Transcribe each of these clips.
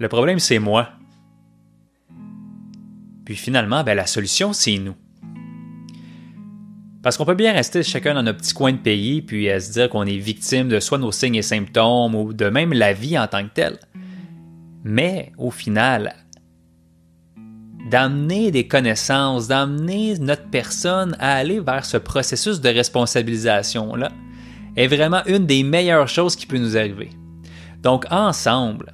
le problème c'est moi. Puis finalement, ben, la solution c'est nous. Parce qu'on peut bien rester chacun dans notre petit coin de pays puis à se dire qu'on est victime de soit nos signes et symptômes ou de même la vie en tant que telle. Mais au final, d'amener des connaissances, d'amener notre personne à aller vers ce processus de responsabilisation-là est vraiment une des meilleures choses qui peut nous arriver. Donc ensemble,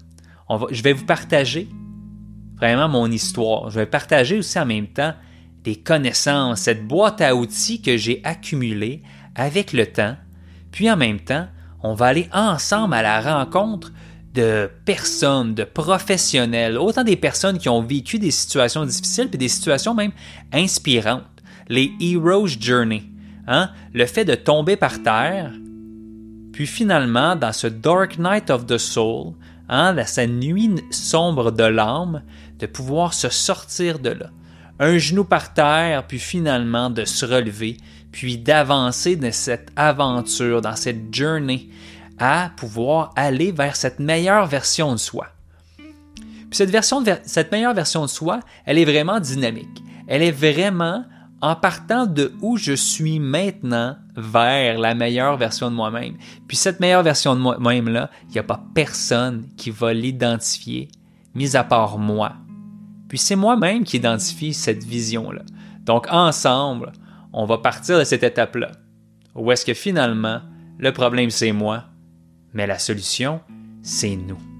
je vais vous partager vraiment mon histoire. Je vais partager aussi en même temps des connaissances, cette boîte à outils que j'ai accumulée avec le temps. Puis en même temps, on va aller ensemble à la rencontre de personnes, de professionnels, autant des personnes qui ont vécu des situations difficiles, puis des situations même inspirantes. Les Hero's Journey. Hein? Le fait de tomber par terre, puis finalement, dans ce Dark Night of the Soul, hein, dans cette nuit sombre de l'âme, de pouvoir se sortir de là. Un genou par terre, puis finalement de se relever, puis d'avancer dans cette aventure, dans cette journey à pouvoir aller vers cette meilleure version de soi. Puis cette, cette meilleure version de soi, elle est vraiment dynamique. Elle est vraiment en partant de où je suis maintenant vers la meilleure version de moi-même. Puis cette meilleure version de moi-même-là, il n'y a pas personne qui va l'identifier, mis à part moi. Puis c'est moi-même qui identifie cette vision-là. Donc ensemble, on va partir de cette étape-là. Où est-ce que finalement, le problème c'est moi, mais la solution, c'est nous.